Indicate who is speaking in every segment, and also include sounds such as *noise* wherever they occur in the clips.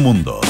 Speaker 1: mundo.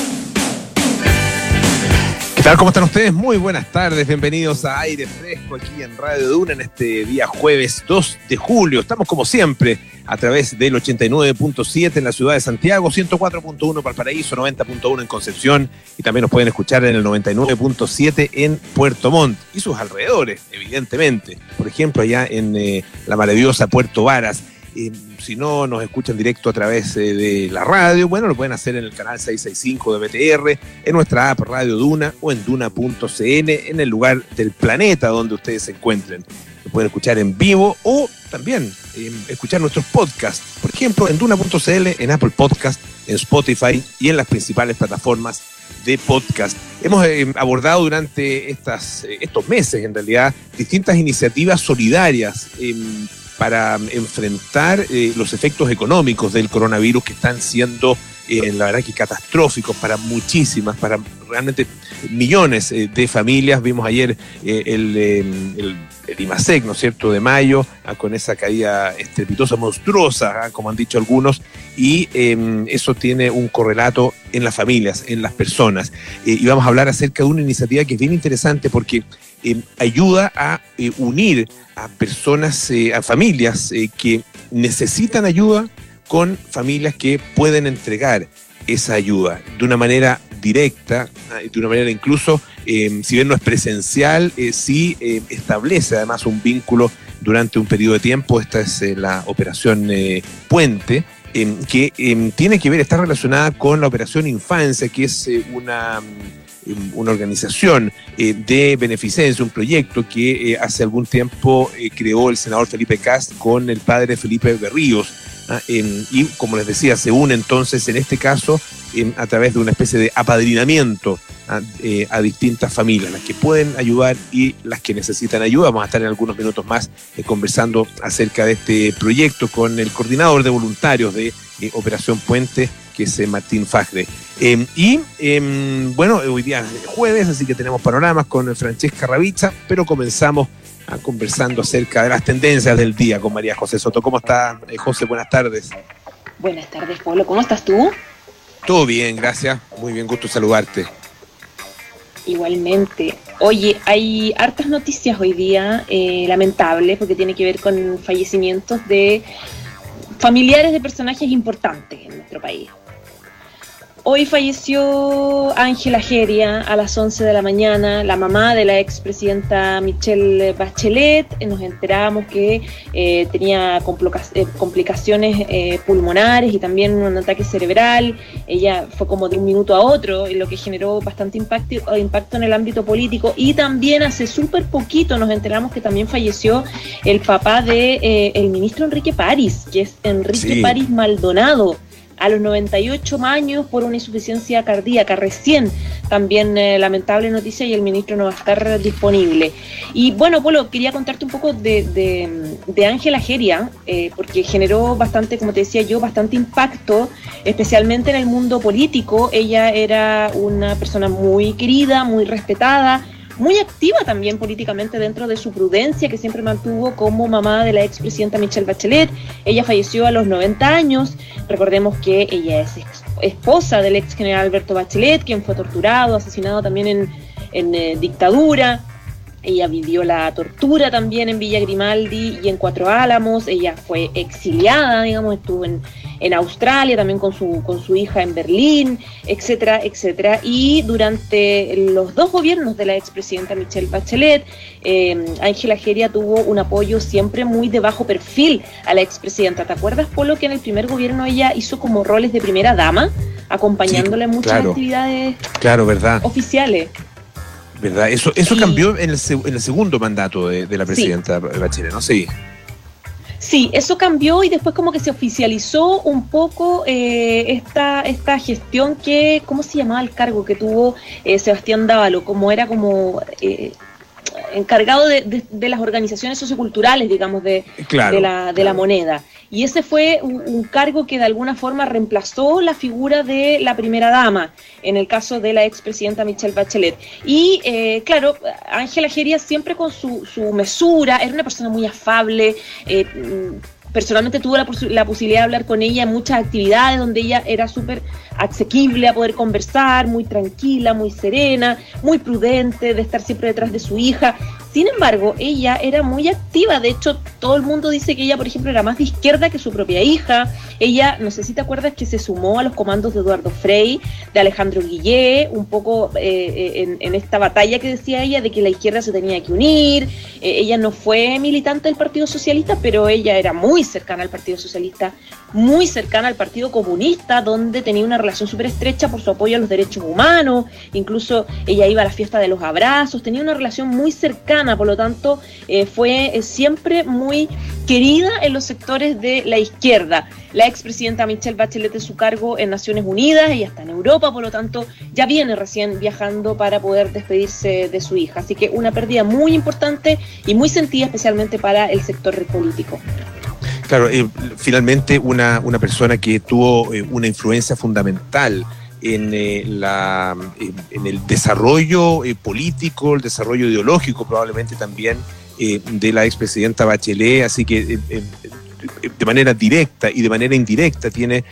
Speaker 2: ¿Qué tal? ¿Cómo están ustedes? Muy buenas tardes, bienvenidos a Aire Fresco aquí en Radio Duna en este día jueves 2 de julio. Estamos como siempre a través del 89.7 en la ciudad de Santiago, 104.1 Valparaíso, 90.1 en Concepción y también nos pueden escuchar en el 99.7 en Puerto Montt y sus alrededores, evidentemente. Por ejemplo, allá en eh, la maravillosa Puerto Varas. Eh, si no nos escuchan directo a través eh, de la radio, bueno, lo pueden hacer en el canal 665 de BTR, en nuestra app Radio Duna o en duna.cn, en el lugar del planeta donde ustedes se encuentren. Lo pueden escuchar en vivo o también eh, escuchar nuestros podcasts, por ejemplo, en duna.cl, en Apple Podcast, en Spotify y en las principales plataformas de podcast. Hemos eh, abordado durante estas, eh, estos meses, en realidad, distintas iniciativas solidarias. Em, para enfrentar eh, los efectos económicos del coronavirus que están siendo, eh, la verdad que catastróficos para muchísimas, para realmente millones eh, de familias. Vimos ayer eh, el, el, IMASEC, ¿no es cierto?, de mayo, ah, con esa caída estrepitosa, monstruosa, ah, como han dicho algunos, y eh, eso tiene un correlato en las familias, en las personas. Y vamos a hablar acerca de una iniciativa que es bien interesante porque eh, ayuda a eh, unir a personas, eh, a familias que necesitan ayuda con familias que pueden entregar esa ayuda de una manera directa, ah, de una manera incluso, eh, si bien no es presencial, sí eh, establece además un vínculo durante un periodo de tiempo. Esta es la operación Puente, eh, que tiene que ver, está relacionada con la operación Infancia, que es una una organización eh, de beneficencia, un proyecto que eh, hace algún tiempo eh, creó el senador Felipe Cast con el padre Felipe Berríos. ah, y como les decía, se une entonces en este caso a través de una especie de apadrinamiento a, eh, a distintas familias, las que pueden ayudar y las que necesitan ayuda. Vamos a estar en algunos minutos más conversando acerca de este proyecto con el coordinador de voluntarios de Operación Puente, que es eh, Martín Fagre. Eh, y eh, bueno, hoy día es jueves, así que tenemos panoramas con Francesca Ravizza, pero comenzamos a conversando acerca de las tendencias del día con María José Soto. ¿Cómo está, eh, José? Buenas tardes.
Speaker 3: Buenas tardes, Pablo. ¿Cómo estás tú?
Speaker 2: Todo bien, gracias. Muy bien, gusto saludarte.
Speaker 3: Igualmente. Oye, hay hartas noticias hoy día, eh, lamentables, porque tiene que ver con fallecimientos de familiares de personajes importantes en nuestro país. Hoy falleció Ángela Geria a las 11 de la mañana, la mamá de la expresidenta Michelle Bachelet. Nos enteramos que eh, tenía eh, complicaciones eh, pulmonares y también un ataque cerebral. Ella fue como de un minuto a otro, lo que generó bastante impacto, impacto en el ámbito político. Y también hace súper poquito nos enteramos que también falleció el papá de eh, el ministro Enrique París, que es Enrique
Speaker 2: Sí.
Speaker 3: París Maldonado a los 98 años por una insuficiencia cardíaca. Recién también eh, lamentable noticia y el ministro no va a estar disponible. Y bueno, Polo, quería contarte un poco de, de, de Ángela Geria, eh, porque generó bastante, como te decía yo, bastante impacto, especialmente en el mundo político. Ella era una persona muy querida, muy respetada, muy activa también políticamente dentro de su prudencia que siempre mantuvo como mamá de la expresidenta Michelle Bachelet. Ella falleció a los 90 años. Recordemos que ella es esposa del ex general Alberto Bachelet, quien fue torturado, asesinado también en, en eh, dictadura. Ella vivió la tortura también en Villa Grimaldi y en Cuatro Álamos. Ella fue exiliada, digamos, estuvo en, en Australia también con su, con su hija en Berlín, etcétera, etcétera. Y durante los dos gobiernos de la expresidenta Michelle Bachelet, eh, Ángela Geria tuvo un apoyo siempre muy de bajo perfil a la expresidenta. ¿Te acuerdas, Polo, que en el primer gobierno ella hizo como roles de primera dama, acompañándole en muchas
Speaker 2: claro.
Speaker 3: actividades
Speaker 2: Claro, ¿verdad?
Speaker 3: oficiales?
Speaker 2: ¿Verdad? Eso, eso cambió en el, en el segundo mandato de, de la presidenta Bachelet, ¿no? Sí.
Speaker 3: Sí, eso cambió y después como que se oficializó un poco eh, esta, esta gestión que, ¿cómo se llamaba el cargo que tuvo eh, Sebastián Dávalo? Como era como eh, encargado de, de- de las organizaciones socioculturales, digamos, de,
Speaker 2: Claro.
Speaker 3: de, la, de la moneda. Y ese fue un, cargo que de alguna forma reemplazó la figura de la primera dama, en el caso de la expresidenta Michelle Bachelet. Y eh, claro, Ángela Geria siempre con su, su mesura, era una persona muy afable, eh, mm, personalmente tuve la, posibilidad de hablar con ella en muchas actividades donde ella era súper asequible a poder conversar, muy tranquila, muy serena, muy prudente, de estar siempre detrás de su hija. Sin embargo, ella era muy activa, de hecho todo el mundo dice que ella, por ejemplo, era más de izquierda que su propia hija. Ella, no sé si te acuerdas, que se sumó a los comandos de Eduardo Frey, de Alejandro Guillé, un poco eh, en, esta batalla que decía ella de que la izquierda se tenía que unir. Eh, ella no fue militante del Partido Socialista, pero ella era muy cercana al Partido Socialista, muy cercana al Partido Comunista, donde tenía una relación súper estrecha por su apoyo a los derechos humanos, incluso ella iba a la fiesta de los abrazos, tenía una relación muy cercana, por lo tanto eh, fue eh, siempre muy querida en los sectores de la izquierda. La expresidenta Michelle Bachelet de su cargo en Naciones Unidas, ella está en Europa, por lo tanto ya viene recién viajando para poder despedirse de su hija. Así que una pérdida muy importante y muy sentida especialmente para el sector político.
Speaker 2: Claro, eh, finalmente una, una, persona que tuvo eh, una influencia fundamental en, eh, la, en el desarrollo político, el desarrollo ideológico probablemente también de la expresidenta Bachelet, así que de manera directa y de manera indirecta tiene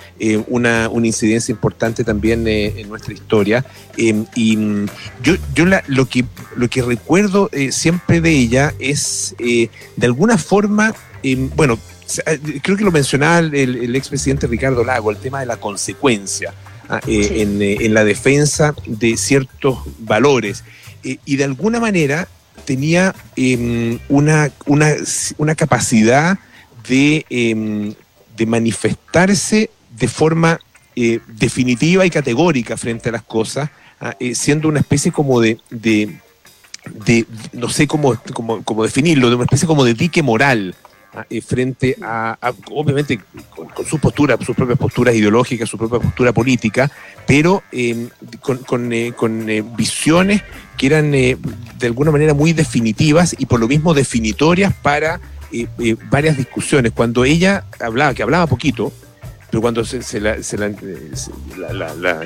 Speaker 2: una, una, incidencia importante también en nuestra historia. y mm, yo, yo lo, que, lo que recuerdo siempre de ella es, de alguna forma, bueno, eh, creo que lo mencionaba el, expresidente Ricardo Lago, el tema de la consecuencia ah, eh, eh, en, la defensa de ciertos valores. y de alguna manera tenía em, una, una, capacidad de, em, de, manifestarse de forma definitiva y categórica frente a las cosas, ah, siendo una especie como de, de, no sé cómo, cómo, definirlo, de una especie como de dique moral eh, frente a, obviamente, con, su postura, sus propias posturas ideológicas, su propia postura política, pero em, con, eh, eh, visiones que eran de alguna manera muy definitivas y por lo mismo definitorias para varias discusiones. Cuando ella hablaba, que hablaba poquito, pero cuando se, la,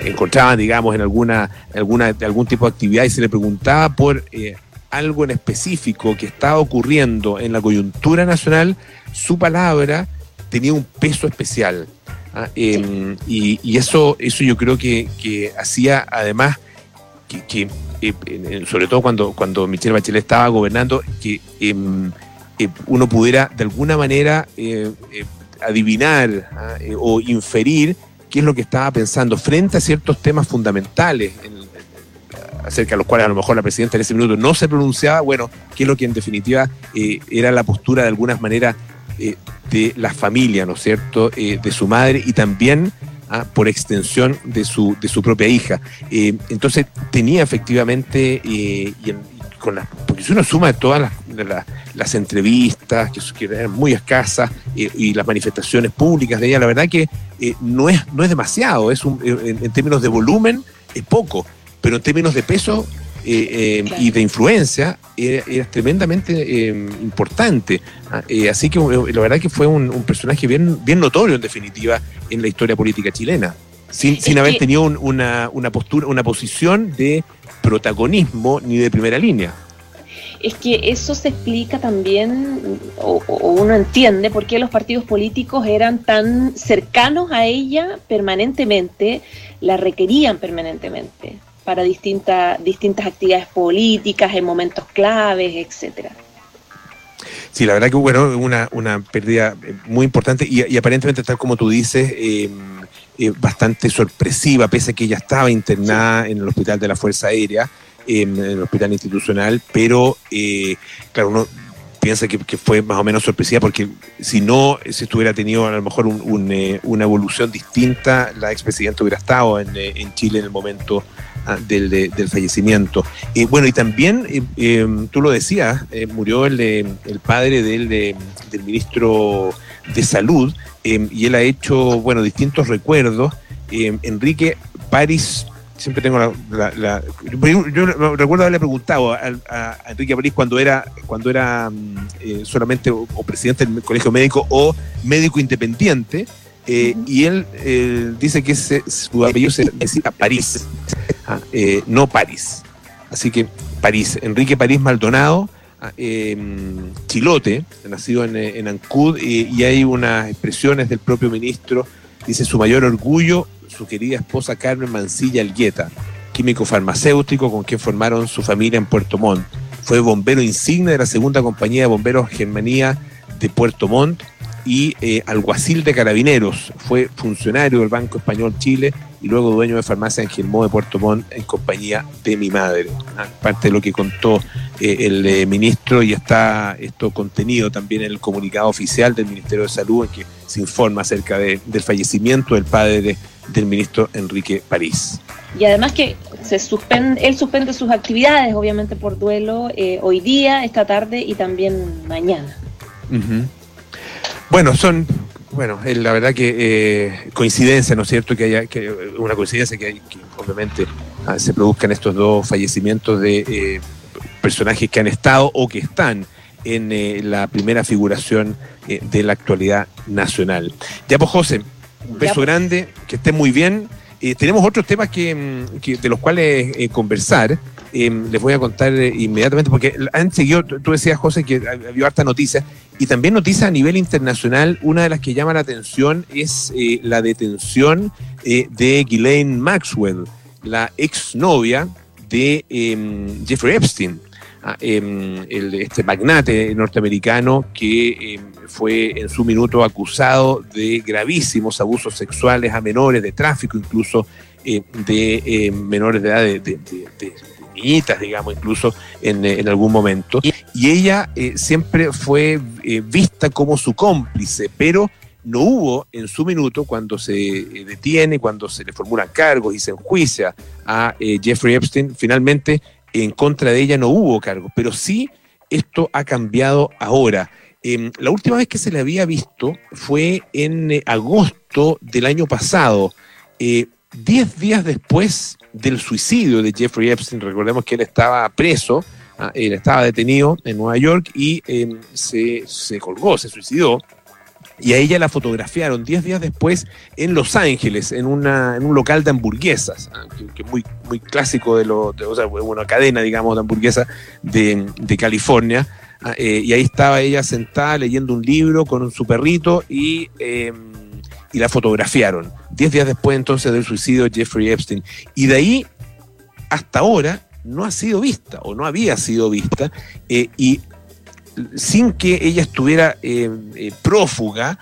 Speaker 2: encontraban, digamos, en alguna, alguna, algún tipo de actividad y se le preguntaba por algo en específico que estaba ocurriendo en la coyuntura nacional, su palabra tenía un peso especial. ¿ah? Em, y, eso, eso yo creo que, hacía además que, eh, sobre todo cuando, cuando Michelle Bachelet estaba gobernando, que em, eh, uno pudiera de alguna manera eh, adivinar ¿ah? o inferir qué es lo que estaba pensando frente a ciertos temas fundamentales en acerca de los cuales a lo mejor la presidenta en ese minuto no se pronunciaba, bueno, que es lo que en definitiva eh, era la postura de algunas maneras eh, de la familia, ¿no es cierto?, eh, de su madre y también ah, por extensión de su, de su propia hija. entonces tenía efectivamente, y con la, porque si uno suma todas las, las, entrevistas, que, eran muy escasas, y las manifestaciones públicas de ella, la verdad que no, es, no es demasiado, es en términos de volumen es poco pero en términos de peso eh, eh, y de influencia era, tremendamente eh, importante. Ah, así que la verdad que fue un, personaje bien, bien notorio en definitiva en la historia política chilena, sin, sin haber tenido una, una, postura, una posición de protagonismo ni de primera línea.
Speaker 3: Es que eso se explica también, o, uno entiende por qué los partidos políticos eran tan cercanos a ella permanentemente, la requerían permanentemente para distintas distintas actividades políticas en momentos claves, etcétera.
Speaker 2: Sí, la verdad que bueno, una, una pérdida eh, muy importante y, aparentemente, tal como tú dices, em, eh, bastante sorpresiva, pese a que ella estaba internada en el hospital de la Fuerza Aérea, en el hospital institucional, pero eh, claro, uno piensa que, fue más o menos sorpresiva porque si no se estuviera tenido a lo mejor una evolución distinta, la expresidenta hubiera estado en, en Chile en el momento del, del fallecimiento. y bueno, y también, eh, em, tú lo decías, eh, murió el, el padre del, del ministro de Salud em, y él ha hecho, bueno, distintos recuerdos. Enrique París siempre tengo la, yo, recuerdo haberle preguntado a, Enrique París cuando era cuando era mm, eh, solamente o, presidente del colegio médico o médico independiente y él dice que su apellido se decía París. Ah, eh, no París. Así que París, Enrique París Maldonado em, Chilote, nacido en, en Ancud, y hay unas expresiones del propio ministro, dice su mayor orgullo, su querida esposa Carmen Mancilla Algueta, químico farmacéutico con quien formaron su familia en Puerto Montt. Fue bombero insigne de la segunda compañía de bomberos Germanía de Puerto Montt y eh, alguacil de carabineros. Fue funcionario del Banco Español Chile y luego dueño de farmacia en Gilmó de Puerto Montt en compañía de mi madre. Ah, parte de lo que contó eh, el eh, ministro y está esto contenido también en el comunicado oficial del Ministerio de Salud en que se informa acerca del fallecimiento del padre del ministro Enrique París.
Speaker 3: Y además que se suspende, él suspende sus actividades, obviamente por duelo, hoy día, esta tarde y también mañana.
Speaker 2: Bueno, son, bueno, la verdad que eh, coincidencia, ¿no es cierto? Que haya que una coincidencia que, hay, que obviamente ah, se produzcan estos dos fallecimientos de eh, personajes que han estado o que están en eh, la primera figuración de la actualidad nacional. Ya pues José, un beso pues. grande, que esté muy bien. tenemos otros temas que, mm, que de los cuales conversar. Em, les voy a contar eh, inmediatamente, porque han seguido, tú decías, José, que había harta noticia, y también noticias a nivel internacional. Una de las que llama la atención es eh, la detención eh, de Ghislaine Maxwell, la exnovia de em, Jeffrey Epstein, ah, em, este magnate norteamericano que fue en su minuto acusado de gravísimos abusos sexuales a menores, de tráfico incluso de menores de edad, de digamos, incluso en, eh, en algún momento. Y, ella eh, siempre fue eh, vista como su cómplice, pero no hubo en su minuto, cuando se detiene, cuando se le formulan cargos y se enjuicia a Jeffrey Epstein, finalmente en contra de ella no hubo cargos, pero sí esto ha cambiado ahora. Em, la última vez que se le había visto fue en agosto del año pasado. Diez días después del suicidio de Jeffrey Epstein, recordemos que él estaba preso, ah, él estaba detenido en Nueva York y em, se, colgó, se suicidó. Y a ella la fotografiaron diez días después en Los Ángeles, en, una, en un local de hamburguesas, ah, que, es muy, muy clásico de, lo, o sea, una cadena, digamos, de hamburguesas de, California. Ah, eh, y ahí estaba ella sentada leyendo un libro con su perrito y em, y la fotografiaron. Diez días después entonces del suicidio de Jeffrey Epstein. Y de ahí hasta ahora no ha sido vista o no había sido vista eh, y sin que ella estuviera eh, eh, prófuga,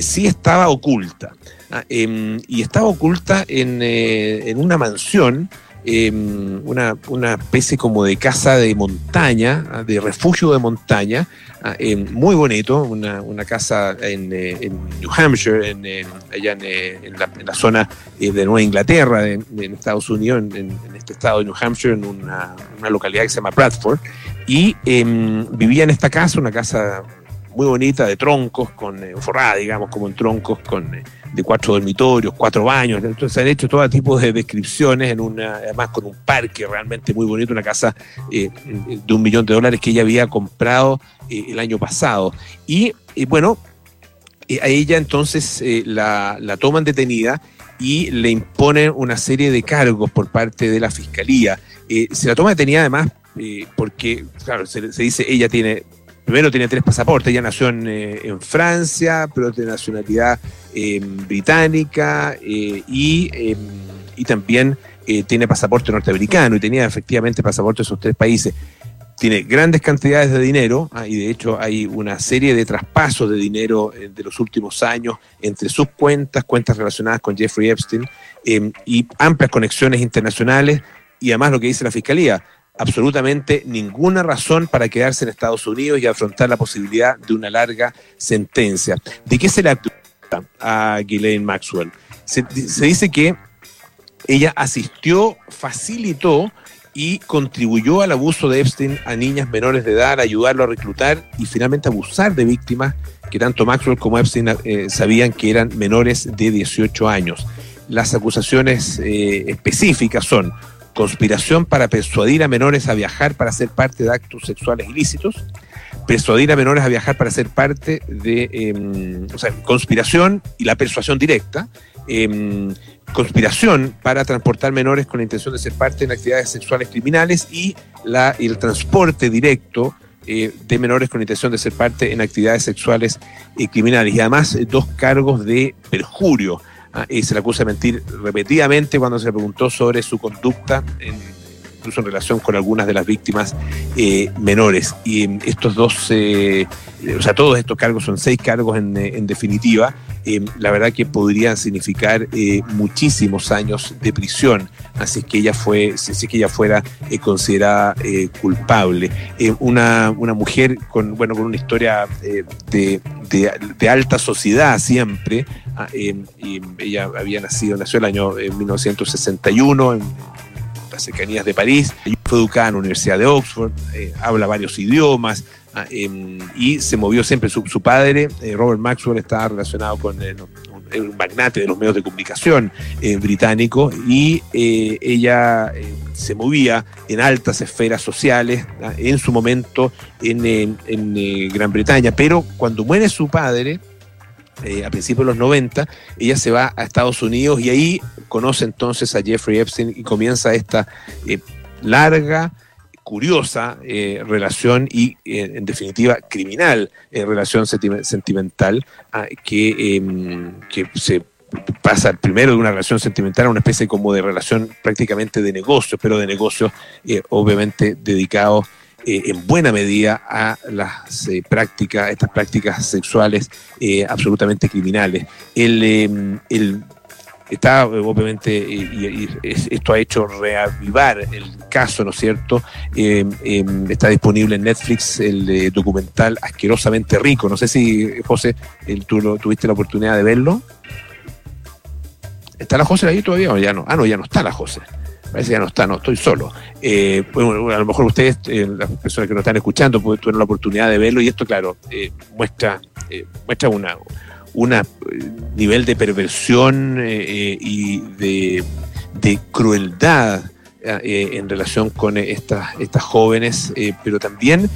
Speaker 2: sí estaba oculta. Ah, em, y estaba oculta en, en una mansión Em, una, una, especie como de casa de montaña, de refugio de montaña, ah, em, muy bonito, una, una casa en, eh, New Hampshire, en, allá eh, en, la, en, la, zona eh, de Nueva Inglaterra, en Estados Unidos, en, este estado de New Hampshire, en una, una localidad que se llama Bradford, y em, vivía en esta casa, una casa muy bonita de troncos, con forrada, digamos, como en troncos, con de cuatro dormitorios, cuatro baños. Entonces han hecho todo tipo de descripciones, en una, además con un parque realmente muy bonito, una casa eh, de un millón de dólares que ella había comprado eh, el año pasado. Y bueno, eh, a ella entonces la, la toman detenida y le imponen una serie de cargos por parte de la fiscalía. se la toma detenida además porque, claro, se, dice ella tiene primero tiene tres pasaportes, ella nació en, en Francia, pero de nacionalidad eh, británica eh, y, em, y, también eh, tiene pasaporte norteamericano y tenía efectivamente pasaporte de esos tres países. Tiene grandes cantidades de dinero ah, y de hecho hay una serie de traspasos de dinero de los últimos años entre sus cuentas, cuentas relacionadas con Jeffrey Epstein em, y amplias conexiones internacionales y además lo que dice la Fiscalía, absolutamente ninguna razón para quedarse en Estados Unidos y afrontar la posibilidad de una larga sentencia. ¿De qué se le actúa? a Ghislaine Maxwell. Se, dice que ella asistió, facilitó y contribuyó al abuso de Epstein a niñas menores de edad, ayudarlo a reclutar y finalmente abusar de víctimas que tanto Maxwell como Epstein eh, sabían que eran menores de 18 años. Las acusaciones eh, específicas son conspiración para persuadir a menores a viajar para ser parte de actos sexuales ilícitos, persuadir a menores a viajar para ser parte de, em, o sea, conspiración y la persuasión directa, em, conspiración para transportar menores con la intención de ser parte en actividades sexuales criminales y la, el transporte directo de menores con intención de ser parte en actividades sexuales criminales y además dos cargos de perjurio. Y se le acusa de mentir repetidamente cuando se le preguntó sobre su conducta incluso en relación con algunas de las víctimas menores. Y estos dos, o sea, todos estos cargos son seis cargos en, en definitiva, eh, la verdad que podrían significar eh, muchísimos años de prisión, así que ella fue, si que ella fuera eh, considerada culpable. Una, una, mujer con, bueno, con una historia de, de, alta sociedad siempre. Ah, ella había nacido, nació el año 1961 en las cercanías de París, fue educada en la Universidad de Oxford, habla varios idiomas, Ah, em, y se movió siempre. Su, padre, eh, Robert Maxwell, estaba relacionado con el, magnate de los medios de comunicación eh, británico y eh, ella se movía en altas esferas sociales ah, en su momento en, Gran Bretaña. Pero cuando muere su padre, a principios de los 90, ella se va a Estados Unidos y ahí conoce entonces a Jeffrey Epstein y comienza esta larga curiosa eh, relación y, eh, en definitiva, criminal eh, relación sentimental ah, que, em, que se pasa primero de una relación sentimental a una especie como de relación prácticamente de negocio, pero de negocio obviamente dedicado en buena medida a las prácticas, estas prácticas sexuales absolutamente criminales. El, em, el está obviamente, y, esto ha hecho reavivar el caso, ¿no es cierto? Em, em, está disponible en Netflix el eh, documental Asquerosamente Rico. No sé si, José, tú tuviste la oportunidad de verlo. ¿Está la José ahí todavía o ya no? Ah, no, ya no está la José. Parece que ya no está, no, estoy solo. Eh, a lo mejor ustedes, eh, las personas que nos están escuchando, pues, tuvieron la oportunidad de verlo y esto, claro, muestra, muestra una un eh, nivel de perversión eh, eh, y de, crueldad en relación con estas, estas jóvenes, pero también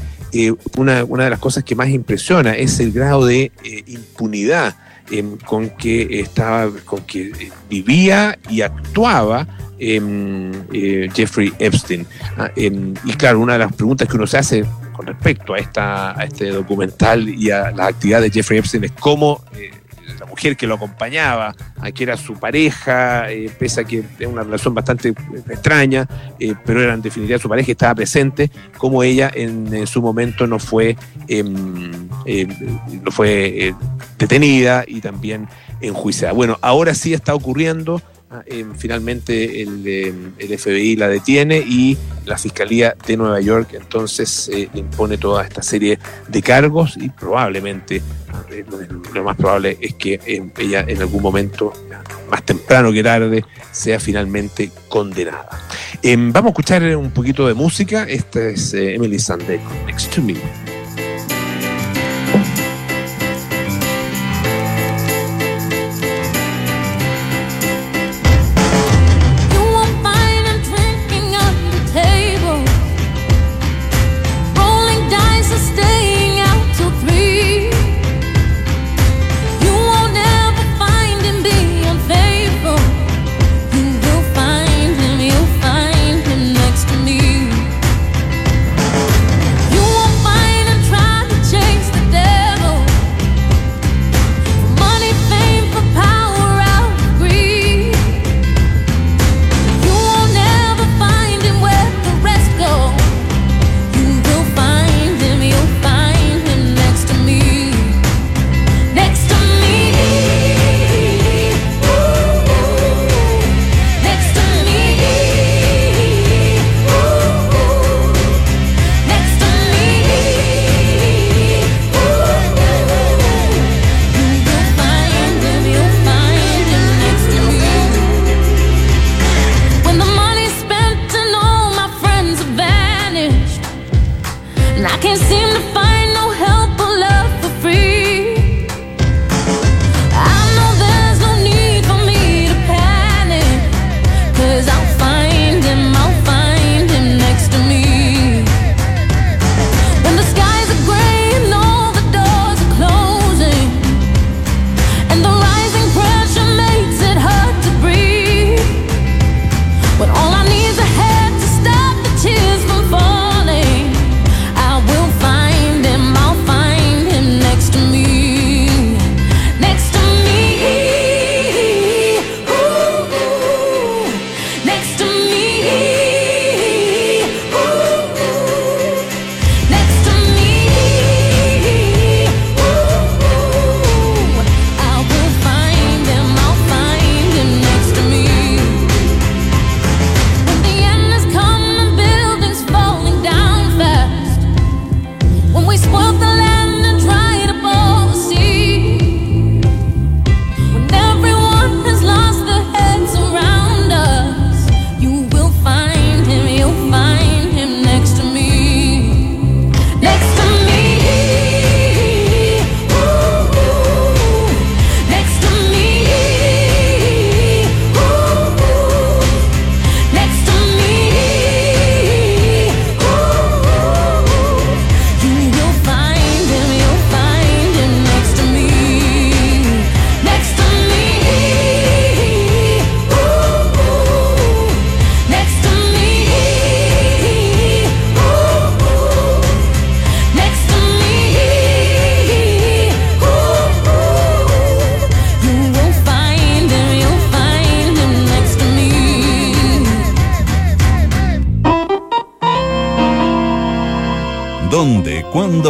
Speaker 2: una, una, de las cosas que más impresiona es el grado de impunidad con que estaba, con que vivía y actuaba Jeffrey Epstein. Ah, y claro, una de las preguntas que uno se hace con respecto a, esta, a este documental y a las actividades de Jeffrey Epstein es cómo eh, mujer que lo acompañaba, a que era su pareja, eh, pese a que era una relación bastante extraña, eh, pero era en definitiva su pareja, estaba presente, cómo ella en, su momento no fue, em, no fue detenida y también enjuiciada. Bueno, ahora sí está ocurriendo Ah, em, finalmente el, em, FBI la detiene y la Fiscalía de Nueva York entonces eh, impone toda esta serie de cargos y probablemente, ah, eh, lo, más probable es que em, ella en algún momento, más temprano que tarde, sea finalmente condenada. vamos a escuchar un poquito de música. Esta es eh, Emily Sandé Next to Me.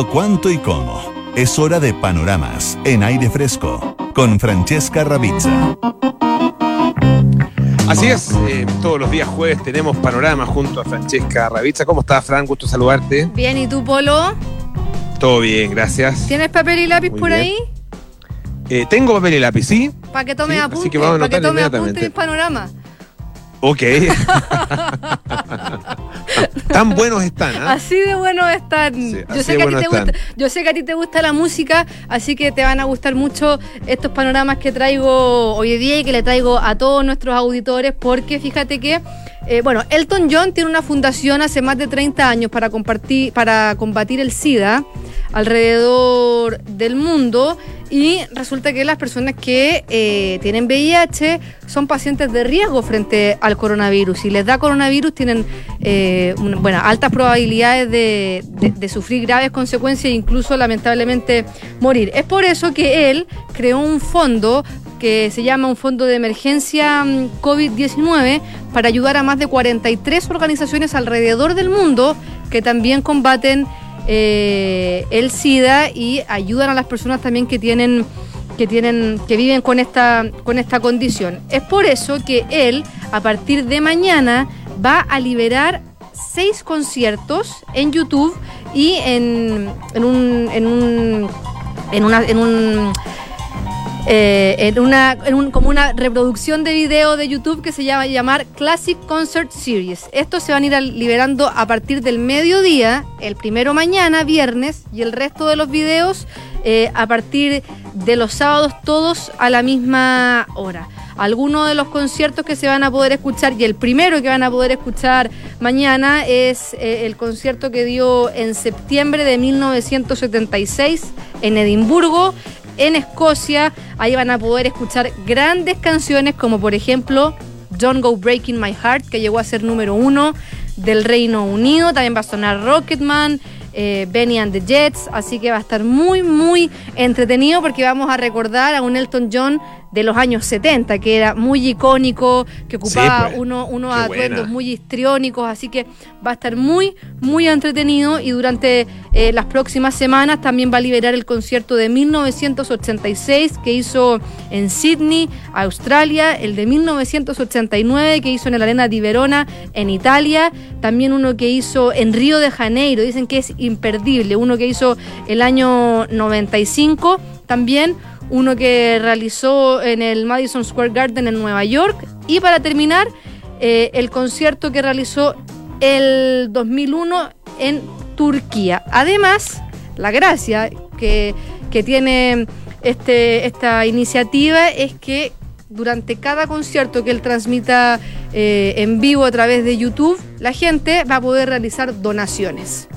Speaker 1: Cuándo, cuánto y cómo? Es hora de panoramas en aire fresco con Francesca Ravizza.
Speaker 2: Así es, eh, todos los días jueves tenemos panorama junto a Francesca Ravizza. ¿Cómo estás, Fran? Gusto saludarte.
Speaker 4: Bien, ¿y tú, Polo?
Speaker 2: Todo bien, gracias.
Speaker 4: ¿Tienes papel y lápiz por ahí?
Speaker 2: Eh, tengo papel y lápiz, ¿sí?
Speaker 4: Para que tome
Speaker 2: Sí,
Speaker 4: apuntes.
Speaker 2: así que vamos a
Speaker 4: para que tome apuntes en panorama.
Speaker 2: Ok. *laughs* *laughs* Tan buenos están, ¿ah?
Speaker 4: Así de bueno están.
Speaker 2: Sí,
Speaker 4: yo, sé que a ti te gusta, yo sé que a ti te gusta la música, así que te van a gustar mucho estos panoramas que traigo hoy día y que le traigo a todos nuestros auditores, porque fíjate que, eh, bueno, Elton John tiene una fundación hace más de 30 años para, compartir, para combatir el SIDA alrededor del mundo y resulta que las personas que eh, tienen VIH son pacientes de riesgo frente al coronavirus. Si les da coronavirus tienen eh, una- altas probabilidades de, de- de sufrir graves consecuencias e incluso lamentablemente morir. Es por eso que él creó un fondo que se llama un fondo de emergencia mm, COVID-19 para ayudar a más de 43 organizaciones alrededor del mundo que también combaten eh, el SIDA y ayudan a las personas también que tienen que tienen que viven con esta con esta condición. Es por eso que él a partir de mañana va a liberar seis conciertos en YouTube y en, en un en un en una en un eh, en una, como una reproducción de video de YouTube que se llama llamar Classic Concert Series. Estos se van a ir liberando a partir del mediodía, el primero mañana, viernes, y el resto de los videos eh, a partir de los sábados, todos a la misma hora. Algunos de los conciertos que se van a poder escuchar, y el primero que van a poder escuchar mañana es eh, el concierto que dio en septiembre de 1976 en Edimburgo en Escocia. Ahí van a poder escuchar grandes canciones como por ejemplo Don't Go Breaking My Heart, que llegó a ser número uno del Reino Unido. También va a sonar Rocketman, eh, Benny and the Jets. Así que va a estar muy, muy entretenido porque vamos a recordar a un Elton John de los años 70, que era muy icónico, que ocupaba
Speaker 2: pues.
Speaker 4: uno, unos
Speaker 2: Qué
Speaker 4: atuendos
Speaker 2: buena.
Speaker 4: muy histriónicos, así que va a estar muy, muy entretenido y durante eh, las próximas semanas también va a liberar el concierto de 1986 que hizo en Sydney, Australia, el de 1989 que hizo en la Arena di Verona en Italia, también uno que hizo en Río de Janeiro, dicen que es imperdible, uno que hizo el año 95 también uno que realizó en el Madison Square Garden en Nueva York y para terminar eh, el concierto que realizó el 2001 en Turquía. Además, la gracia que, que tiene este, esta iniciativa es que durante cada concierto que él transmita eh, en vivo a través de YouTube, la gente va a poder realizar donaciones.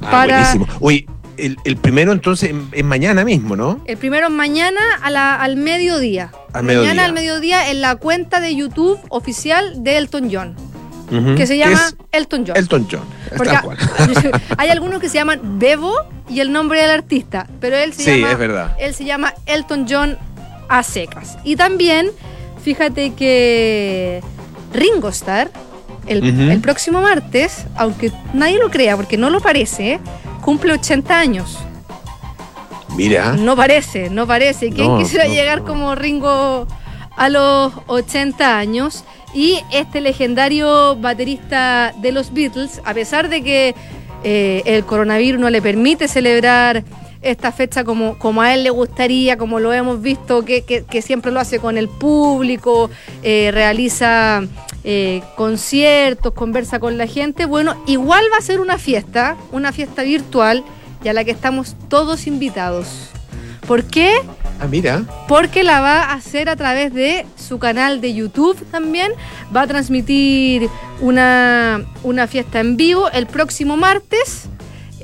Speaker 2: Ah,
Speaker 4: para-
Speaker 2: buenísimo. Oye, el, el primero entonces es mañana mismo, ¿no?
Speaker 4: El primero es mañana a la- al mediodía.
Speaker 2: Al
Speaker 4: mañana al mediodía en la cuenta de YouTube oficial de Elton John, que se llama
Speaker 2: Es
Speaker 4: Elton John.
Speaker 2: Elton John.
Speaker 4: Porque *laughs* hay algunos que se llaman Bebo y el nombre del artista, pero él se
Speaker 2: Sí,
Speaker 4: llama
Speaker 2: es verdad.
Speaker 4: él se llama Elton John a secas. Y también, fíjate que Ringo Starr, el, próximo martes, aunque nadie lo crea porque no lo parece, cumple 80 años.
Speaker 2: Mira.
Speaker 4: No parece, no parece. ¿Quién
Speaker 2: No,
Speaker 4: quisiera
Speaker 2: no,
Speaker 4: llegar
Speaker 2: no.
Speaker 4: como Ringo a los 80 años? Y este legendario baterista de los Beatles, a pesar de que eh, el coronavirus no le permite celebrar esta fecha como, como a él le gustaría, como lo hemos visto, que, que- que siempre lo hace con el público, eh, realiza eh, conciertos, conversa con la gente. Bueno, igual va a ser una fiesta, una fiesta virtual y a la que estamos todos invitados. ¿Por qué?
Speaker 2: Ah, mira.
Speaker 4: Porque la va a hacer a través de su canal de YouTube también. Va a transmitir una, una fiesta en vivo el próximo martes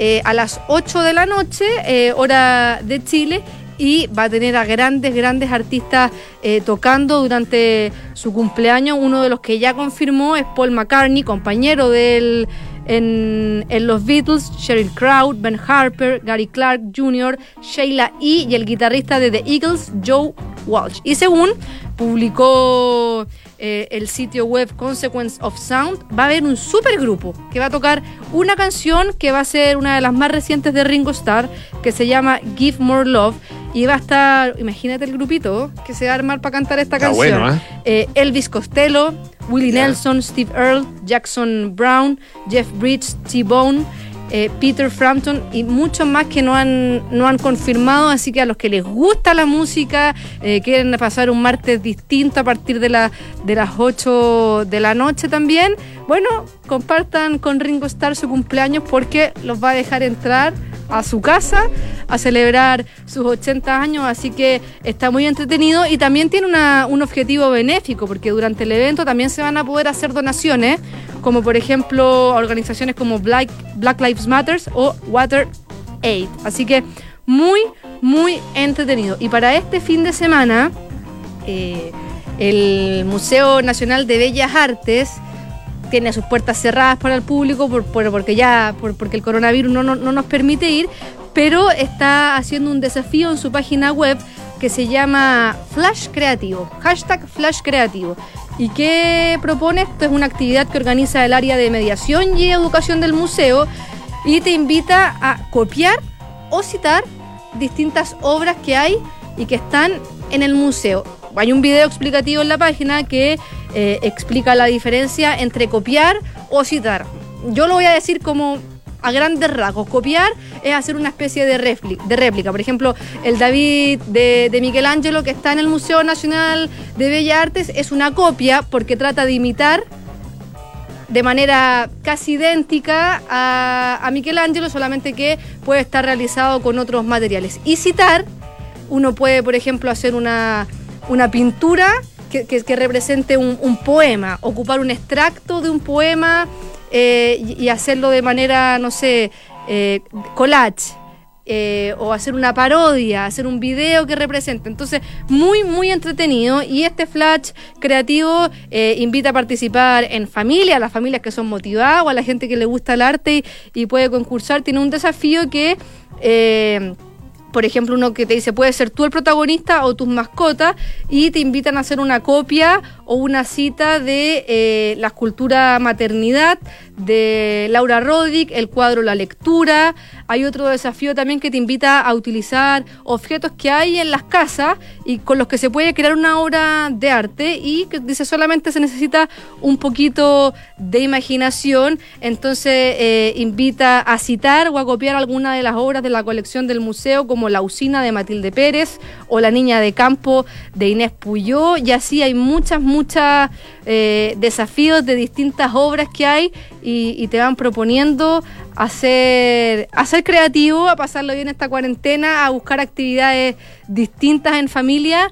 Speaker 4: eh, a las 8 de la noche, eh, hora de Chile. Y va a tener a grandes, grandes artistas eh, tocando durante su cumpleaños. Uno de los que ya confirmó es Paul McCartney, compañero del en, los Beatles, Sheryl Crow, Ben Harper, Gary Clark Jr., Sheila E. y el guitarrista de The Eagles, Joe Walsh. Y según publicó eh, el sitio web Consequence of Sound, va a haber un supergrupo que va a tocar una canción que va a ser una de las más recientes de Ringo Starr, que se llama Give More Love. Y va a estar, imagínate el grupito que se va a armar para cantar esta canción.
Speaker 2: bueno, ¿eh?
Speaker 4: Eh, Elvis Costello, Willie Nelson, Steve Earle, Jackson Brown, Jeff Bridges, T-Bone. eh, Peter Frampton y muchos más que no han, no han confirmado, así que a los que les gusta la música, eh, quieren pasar un martes distinto a partir de, la, de las 8 de la noche también, bueno, compartan con Ringo Starr su cumpleaños porque los va a dejar entrar a su casa a celebrar sus 80 años, así que está muy entretenido y también tiene un objetivo benéfico, porque durante el evento también se van a poder hacer donaciones, como por ejemplo organizaciones como Black, Black Lives Matter o Water Aid. Así que muy, muy entretenido. Y para este fin de semana, eh, el Museo Nacional de Bellas Artes tiene sus puertas cerradas para el público por, por- porque ya por- porque el coronavirus no, no- no nos permite ir, pero está haciendo un desafío en su página web que se llama Flash Creativo, hashtag Flash Creativo. ¿Y qué propone? Esto es una actividad que organiza el área de mediación y educación del museo y te invita a copiar o citar distintas obras que hay y que están en el museo. Hay un video explicativo en la página que eh, explica la diferencia entre copiar o citar. Yo lo voy a decir como a grandes rasgos. Copiar es hacer una especie de réplica. Por ejemplo, el David de, de Michelangelo que está en el Museo Nacional de Bellas Artes es una copia porque trata de imitar de manera casi idéntica a, a Michelangelo, solamente que puede estar realizado con otros materiales. Y citar, uno puede, por ejemplo, hacer una, una pintura que, que- represente un, poema, ocupar un extracto de un poema eh, y, hacerlo de manera, no sé, eh, collage. eh, o hacer una parodia, hacer un video que represente. Entonces, muy, muy entretenido. Y este flash creativo invita a participar en familia, a las familias que son motivadas o a la gente que le gusta el arte y, puede concursar. Tiene un desafío que... por ejemplo, uno que te dice, puedes ser tú el protagonista o tus mascotas, y te invitan a hacer una copia o una cita de eh, la escultura Maternidad de Laura Roddick, el cuadro La Lectura. Hay otro desafío también que te invita a utilizar objetos que hay en las casas y con los que se puede crear una obra de arte y que dice solamente se necesita un poquito de imaginación. Entonces eh, invita a citar o a copiar alguna de las obras de la colección del museo La usina de Matilde Pérez o La niña de campo de Inés Puyó. Y así hay muchas, muchas eh, desafíos de distintas obras que hay y, y te van proponiendo hacer, hacer creativo, a pasarlo bien esta cuarentena, a buscar actividades distintas en familia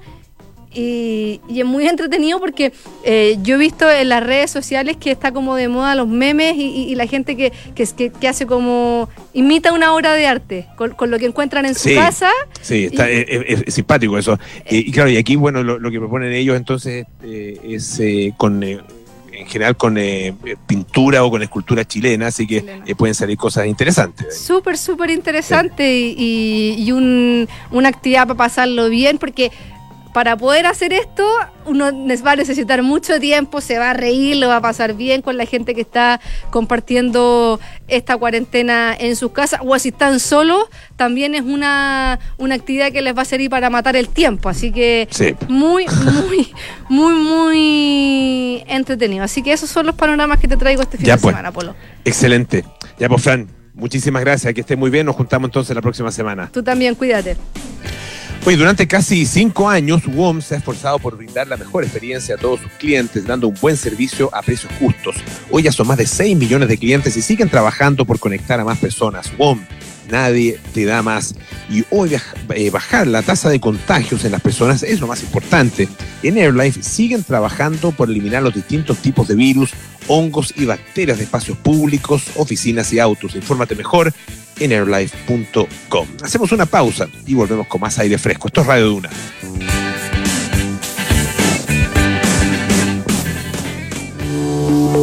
Speaker 4: y, y es muy entretenido porque eh, yo he visto en las redes sociales que está como de moda los memes y, y- y la gente que, que, que- hace como imita una obra de arte con, con lo que encuentran en su
Speaker 2: Sí.
Speaker 4: casa.
Speaker 2: Sí, está, es, es- es simpático eso. Y, y claro, y aquí, bueno, lo, lo que proponen ellos entonces eh, es eh, con, eh, en general con eh, pintura o con escultura chilena, así que eh, pueden salir cosas interesantes.
Speaker 4: Súper, súper interesante y, y- y un- una actividad para pasarlo bien porque para poder hacer esto uno les va a necesitar mucho tiempo, se va a reír, lo va a pasar bien con la gente que está compartiendo esta cuarentena en sus casas o si están solos, también es una, una actividad que les va a servir para matar el tiempo, así que
Speaker 2: Sí.
Speaker 4: muy, muy, muy, muy entretenido. Así que esos son los panoramas que te traigo este fin
Speaker 2: Ya,
Speaker 4: de
Speaker 2: pues.
Speaker 4: semana, Polo.
Speaker 2: Excelente. Ya, pues, Fran, muchísimas gracias. Que esté muy bien. Nos juntamos entonces la próxima semana.
Speaker 4: Tú también, cuídate.
Speaker 2: Oye, durante casi cinco años, WOM se ha esforzado por brindar la mejor experiencia a todos sus clientes, dando un buen servicio a precios justos. Hoy ya son más de 6 millones de clientes y siguen trabajando por conectar a más personas. WOM, nadie te da más. Y hoy eh, bajar la tasa de contagios en las personas es lo más importante. En AirLife siguen trabajando por eliminar los distintos tipos de virus, hongos y bacterias de espacios públicos, oficinas y autos. Infórmate mejor en airlife.com. Hacemos una pausa y volvemos con más aire fresco. Esto es Radio Duna.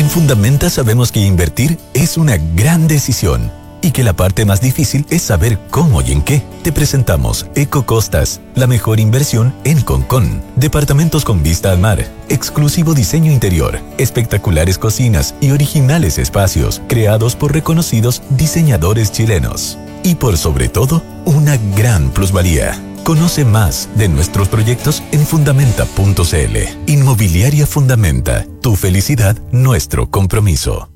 Speaker 5: En Fundamenta sabemos que invertir es una gran decisión y que la parte más difícil es saber cómo y en qué. Te presentamos Eco Costas, la mejor inversión en Concon. Departamentos con vista al mar, exclusivo diseño interior, espectaculares cocinas y originales espacios creados por reconocidos diseñadores chilenos. Y por sobre todo, una gran plusvalía. Conoce más de nuestros proyectos en fundamenta.cl. Inmobiliaria Fundamenta. Tu felicidad, nuestro compromiso.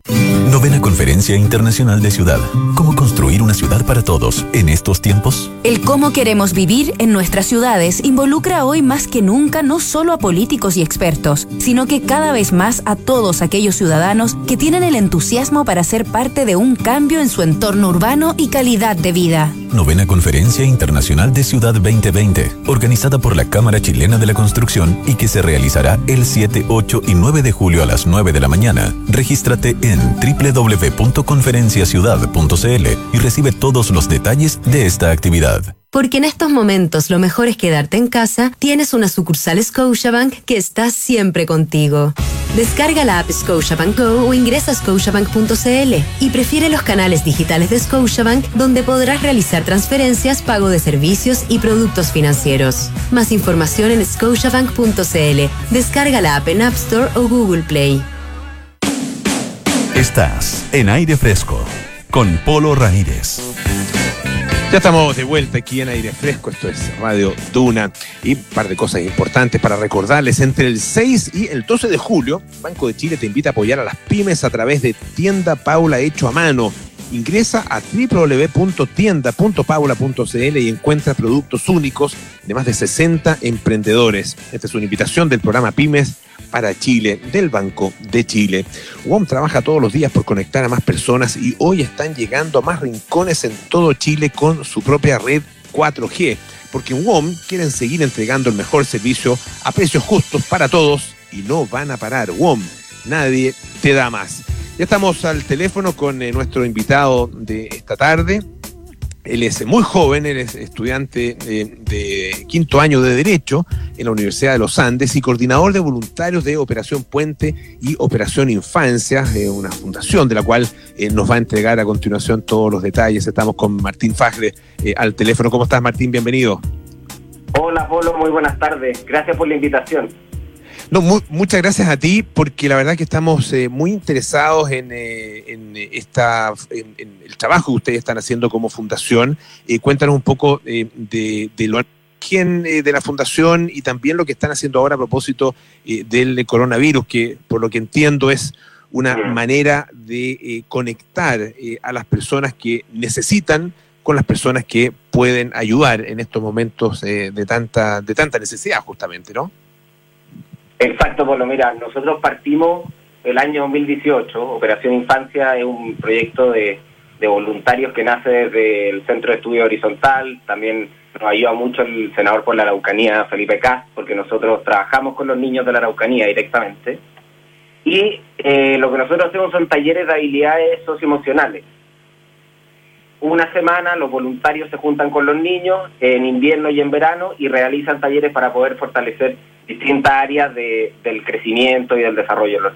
Speaker 5: Novena Conferencia Internacional de Ciudad. ¿Cómo construir una ciudad para todos en estos tiempos?
Speaker 6: El cómo queremos vivir en nuestras ciudades involucra hoy más que nunca no solo a políticos y expertos, sino que cada vez más a todos aquellos ciudadanos que tienen el entusiasmo para ser parte de un cambio en su entorno urbano y calidad de vida.
Speaker 5: Novena Conferencia Internacional de Ciudad 2020, organizada por la Cámara Chilena de la Construcción y que se realizará el 7, 8 y 9 de julio a las 9 de la mañana. Regístrate en www.conferenciaciudad.cl y recibe todos los detalles de esta actividad.
Speaker 7: Porque en estos momentos lo mejor es quedarte en casa, tienes una sucursal Scotiabank que está siempre contigo. Descarga la app Scotiabank Go o ingresa a scotiabank.cl y prefiere los canales digitales de Scotiabank donde podrás realizar transferencias, pago de servicios y productos financieros. Más información en scotiabank.cl. Descarga la app en App Store o Google Play.
Speaker 1: Estás en aire fresco con Polo Ramírez.
Speaker 2: Ya estamos de vuelta aquí en aire fresco, esto es Radio Duna y un par de cosas importantes para recordarles. Entre el 6 y el 12 de julio, Banco de Chile te invita a apoyar a las pymes a través de Tienda Paula Hecho a Mano. Ingresa a www.tienda.paula.cl y encuentra productos únicos de más de 60 emprendedores. Esta es una invitación del programa Pymes para Chile del Banco de Chile. WOM trabaja todos los días por conectar a más personas y hoy están llegando a más rincones en todo Chile con su propia red 4G, porque WOM quieren seguir entregando el mejor servicio a precios justos para todos y no van a parar. WOM, nadie te da más. Ya estamos al teléfono con eh, nuestro invitado de esta tarde. Él es muy joven, él es estudiante de, de, quinto año de Derecho en la Universidad de los Andes y coordinador de voluntarios de Operación Puente y Operación Infancia, eh, una fundación de la cual eh, nos va a entregar a continuación todos los detalles. Estamos con Martín Fajre eh, al teléfono. ¿Cómo estás, Martín? Bienvenido.
Speaker 8: Hola, Polo, muy buenas tardes. Gracias por la invitación.
Speaker 2: No, mu muchas gracias a ti, porque la verdad que estamos eh, muy interesados en, eh, en esta, en, en, el trabajo que ustedes están haciendo como fundación. Eh, cuéntanos un poco de, de, lo de la fundación y también lo que están haciendo ahora a propósito del coronavirus, que por lo que entiendo es una manera de conectar a las personas que necesitan con las personas que pueden ayudar en estos momentos de tanta de tanta necesidad justamente, ¿no?
Speaker 8: Exacto, Polo. Mira, nosotros partimos el año 2018. Operación Infancia es un proyecto de, de voluntarios que nace desde el Centro de Estudio Horizontal. También nos ayuda mucho el senador por la Araucanía, Felipe Cas, porque nosotros trabajamos con los niños de la Araucanía directamente. Y eh, lo que nosotros hacemos son talleres de habilidades socioemocionales. Una semana los voluntarios se juntan con los niños en invierno y en verano y realizan talleres para poder fortalecer distintas áreas de, del crecimiento y del desarrollo de los.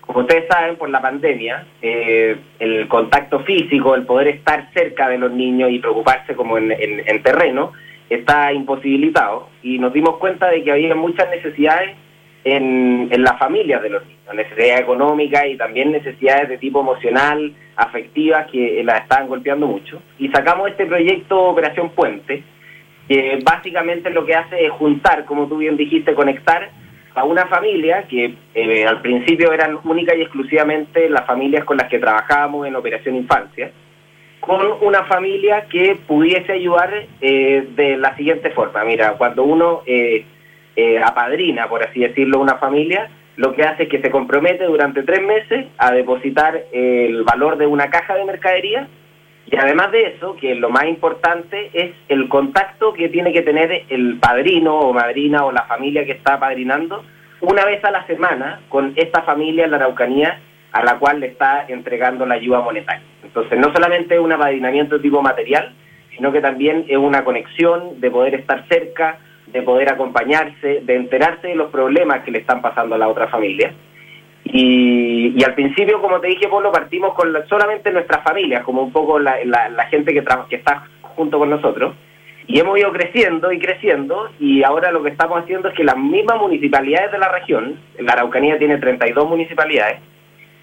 Speaker 8: Como ustedes saben, por la pandemia, eh, el contacto físico, el poder estar cerca de los niños y preocuparse como en, en, en terreno, está imposibilitado y nos dimos cuenta de que había muchas necesidades en, en las familias de los niños, necesidades económicas y también necesidades de tipo emocional, afectivas, que las estaban golpeando mucho. Y sacamos este proyecto Operación Puente, que básicamente lo que hace es juntar, como tú bien dijiste, conectar a una familia que eh, al principio eran única y exclusivamente las familias con las que trabajábamos en Operación Infancia, con una familia que pudiese ayudar eh, de la siguiente forma. Mira, cuando uno eh, apadrina, por así decirlo, una familia, lo que hace es que se compromete durante tres meses a depositar el valor de una caja de mercadería y además de eso, que lo más importante es el contacto que tiene que tener el padrino o madrina o la familia que está padrinando una vez a la semana con esta familia en la Araucanía a la cual le está entregando la ayuda monetaria. Entonces, no solamente es un apadrinamiento tipo material, sino que también es una conexión de poder estar cerca, de poder acompañarse, de enterarse de los problemas que le están pasando a la otra familia. Y, al principio, como te dije, Polo, partimos con solamente nuestras familias, como un poco la, gente que, que está junto con nosotros. Y hemos ido creciendo y creciendo, y ahora lo que estamos haciendo es que las mismas municipalidades de la región, la Araucanía tiene 32 municipalidades,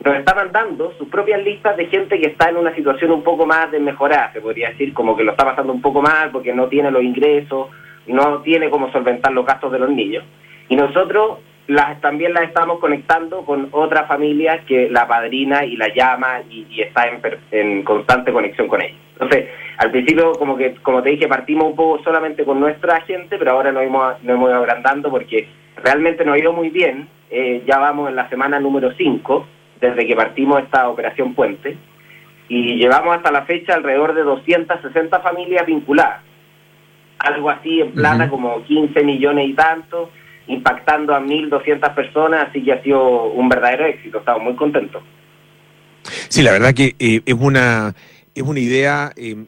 Speaker 8: nos están mandando sus propias listas de gente que está en una situación un poco más desmejorada, se podría decir, como que lo está pasando un poco mal porque no tiene los ingresos, no tiene cómo solventar los gastos de los niños. Y nosotros las, también las estamos conectando con otra familia que la padrina y la llama y, está en, en, constante conexión con ella. Entonces, al principio, como que como te dije, partimos un poco solamente con nuestra gente, pero ahora nos hemos, nos hemos ido agrandando porque realmente nos ha ido muy bien. Eh, ya vamos en la semana número 5 desde que partimos esta operación Puente y llevamos hasta la fecha alrededor de 260 familias vinculadas. Algo así en plata, como 15 millones y tanto impactando a 1.200 personas, así que ha sido un verdadero éxito, estamos muy contentos.
Speaker 2: Sí, la verdad que eh, es, una, es una idea eh,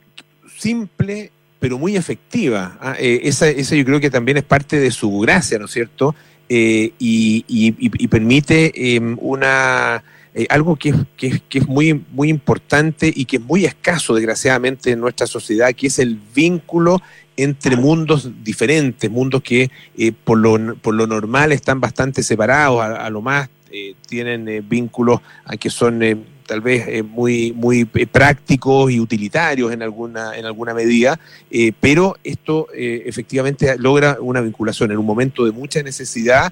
Speaker 2: simple, pero muy efectiva. ¿ah? Eh, esa, esa yo creo que también es parte de su gracia, ¿no es cierto? y, y, permite em, una... algo que que, que es muy, muy importante y que es muy escaso, desgraciadamente, en nuestra sociedad, que es el vínculo entre mundos diferentes, mundos que eh, por, lo, por lo normal están bastante separados, a, lo más eh, tienen eh, vínculos que son tal vez muy, muy prácticos y utilitarios en alguna, en alguna medida, pero esto efectivamente logra una vinculación en un momento de mucha necesidad,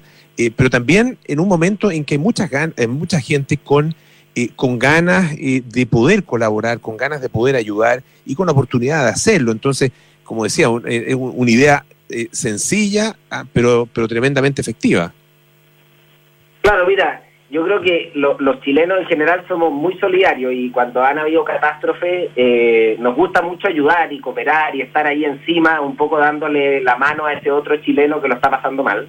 Speaker 2: pero también en un momento en que hay mucha, mucha gente con... con ganas de poder colaborar, con ganas de poder ayudar y con la oportunidad de hacerlo. Entonces, como decía, eh, es una idea eh, sencilla, ah, pero, pero tremendamente efectiva.
Speaker 8: Claro, mira, yo creo que los chilenos en general somos muy solidarios y cuando han habido catástrofes eh, nos gusta mucho ayudar y cooperar y estar ahí encima, un poco dándole la mano a ese otro chileno que lo está pasando mal.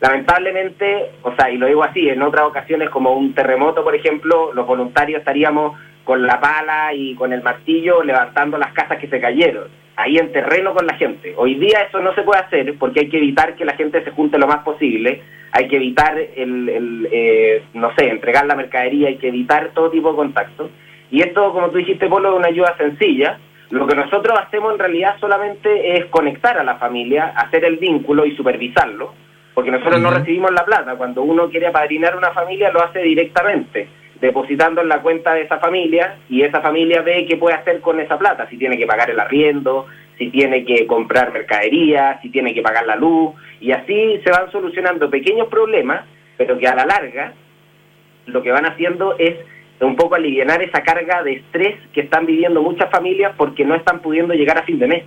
Speaker 8: Lamentablemente, o sea, y lo digo así, en otras ocasiones como un terremoto, por ejemplo, los voluntarios estaríamos con la pala y con el martillo levantando las casas que se cayeron, ahí en terreno con la gente. Hoy día eso no se puede hacer porque hay que evitar que la gente se junte lo más posible, hay que evitar el, eh, no sé, entregar la mercadería, hay que evitar todo tipo de contacto. Y esto, como tú dijiste, Polo, es una ayuda sencilla. Lo que nosotros hacemos en realidad solamente es conectar a la familia, hacer el vínculo y supervisarlo, porque nosotros no recibimos la plata. Cuando uno quiere apadrinar una familia, lo hace directamente depositando en la cuenta de esa familia y esa familia ve qué puede hacer con esa plata, si tiene que pagar el arriendo, si tiene que comprar mercadería, si tiene que pagar la luz, y así se van solucionando pequeños problemas, pero que a la larga lo que van haciendo es un poco aliviar esa carga de estrés que están viviendo muchas familias porque no están pudiendo llegar a fin de mes.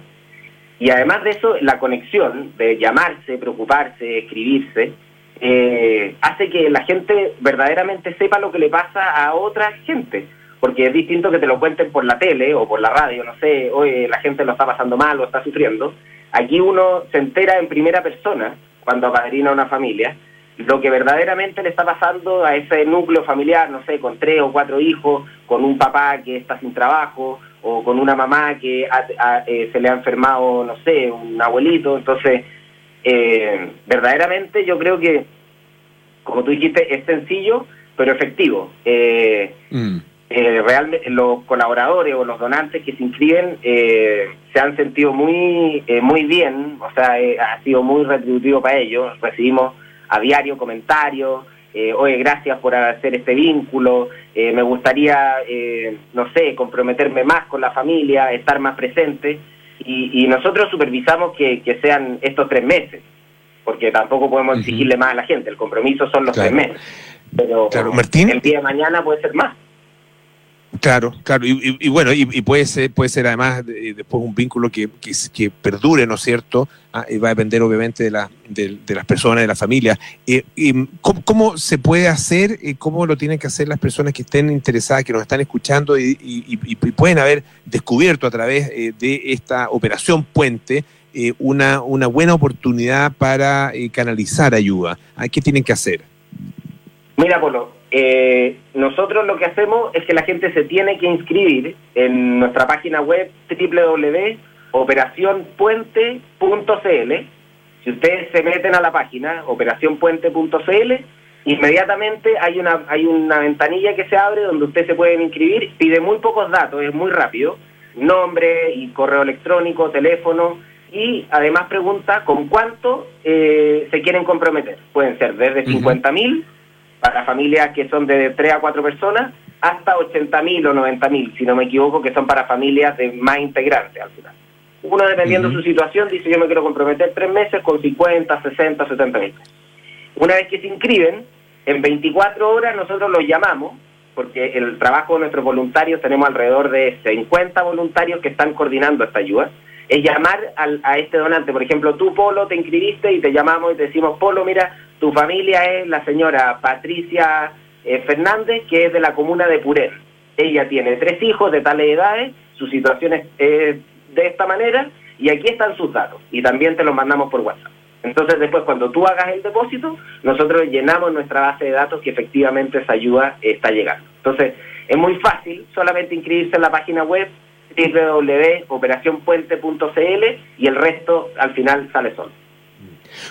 Speaker 8: Y además de eso, la conexión de llamarse, preocuparse, escribirse, eh, hace que la gente verdaderamente sepa lo que le pasa a otra gente. Porque es distinto que te lo cuenten por la tele o por la radio, no sé, hoy la gente lo está pasando mal o está sufriendo. Aquí uno se entera en primera persona, cuando apadrina una familia, lo que verdaderamente le está pasando a ese núcleo familiar, no sé, con tres o cuatro hijos, con un papá que está sin trabajo, o con una mamá que eh, se le ha enfermado, no sé, un abuelito. Entonces, eh, verdaderamente yo creo que, como tú dijiste, es sencillo, pero efectivo. Eh, mm. eh, realmente los colaboradores o los donantes que se inscriben se han sentido muy muy bien, o sea, ha sido muy retributivo para ellos. Recibimos a diario comentarios, oye, gracias por hacer este vínculo, me gustaría, no sé, comprometerme más con la familia, estar más presente. Y, nosotros supervisamos que, sean estos tres meses, porque tampoco podemos exigirle más a la gente, el compromiso son los tres meses. Pero
Speaker 2: Martín,
Speaker 8: el día de mañana puede ser más.
Speaker 2: Claro, claro, y, bueno, y, puede ser, puede ser además eh, después un vínculo que, que, perdure, ¿no es cierto? Ah, y va a depender obviamente de, la, de, las personas, de la familia. Eh, ¿cómo, se puede hacer? y ¿Cómo lo tienen que hacer las personas que estén interesadas, que nos están escuchando y, pueden haber descubierto a través eh, de esta operación Puente una, una buena oportunidad para canalizar ayuda? Ah, ¿Qué tienen que hacer?
Speaker 8: Mira, Polo, eh, nosotros lo que hacemos es que la gente se tiene que inscribir en nuestra página web www.operacionpuente.cl. Si ustedes se meten a la página operacionpuente.cl, inmediatamente hay una, hay una ventanilla que se abre donde ustedes se pueden inscribir. Pide muy pocos datos, es muy rápido. Nombre y correo electrónico, teléfono. Y además pregunta con cuánto eh, se quieren comprometer. Pueden ser desde 50 mil para familias que son de 3 a 4 personas, hasta 80.000 o 90.000, si no me equivoco, que son para familias de más integrantes al final. Uno, dependiendo de su situación, dice yo me quiero comprometer tres meses con 50, 60, 70 mil. Una vez que se inscriben, en 24 horas nosotros los llamamos, porque el trabajo de nuestros voluntarios, tenemos alrededor de 50 voluntarios que están coordinando esta ayuda, es llamar al, a este donante. Por ejemplo, tú, Polo, te inscribiste y te llamamos y te decimos, Polo, mira, tu familia es la señora Patricia eh, Fernández, que es de la comuna de Purén. Ella tiene tres hijos de tales edades, su situación es de esta manera, y aquí están sus datos, y también te los mandamos por WhatsApp. Entonces después cuando tú hagas el depósito, nosotros llenamos nuestra base de datos que efectivamente esa ayuda está llegando. Entonces es muy fácil, solamente inscribirse en la página web www.operacionpuente.cl y el resto al final sale solo.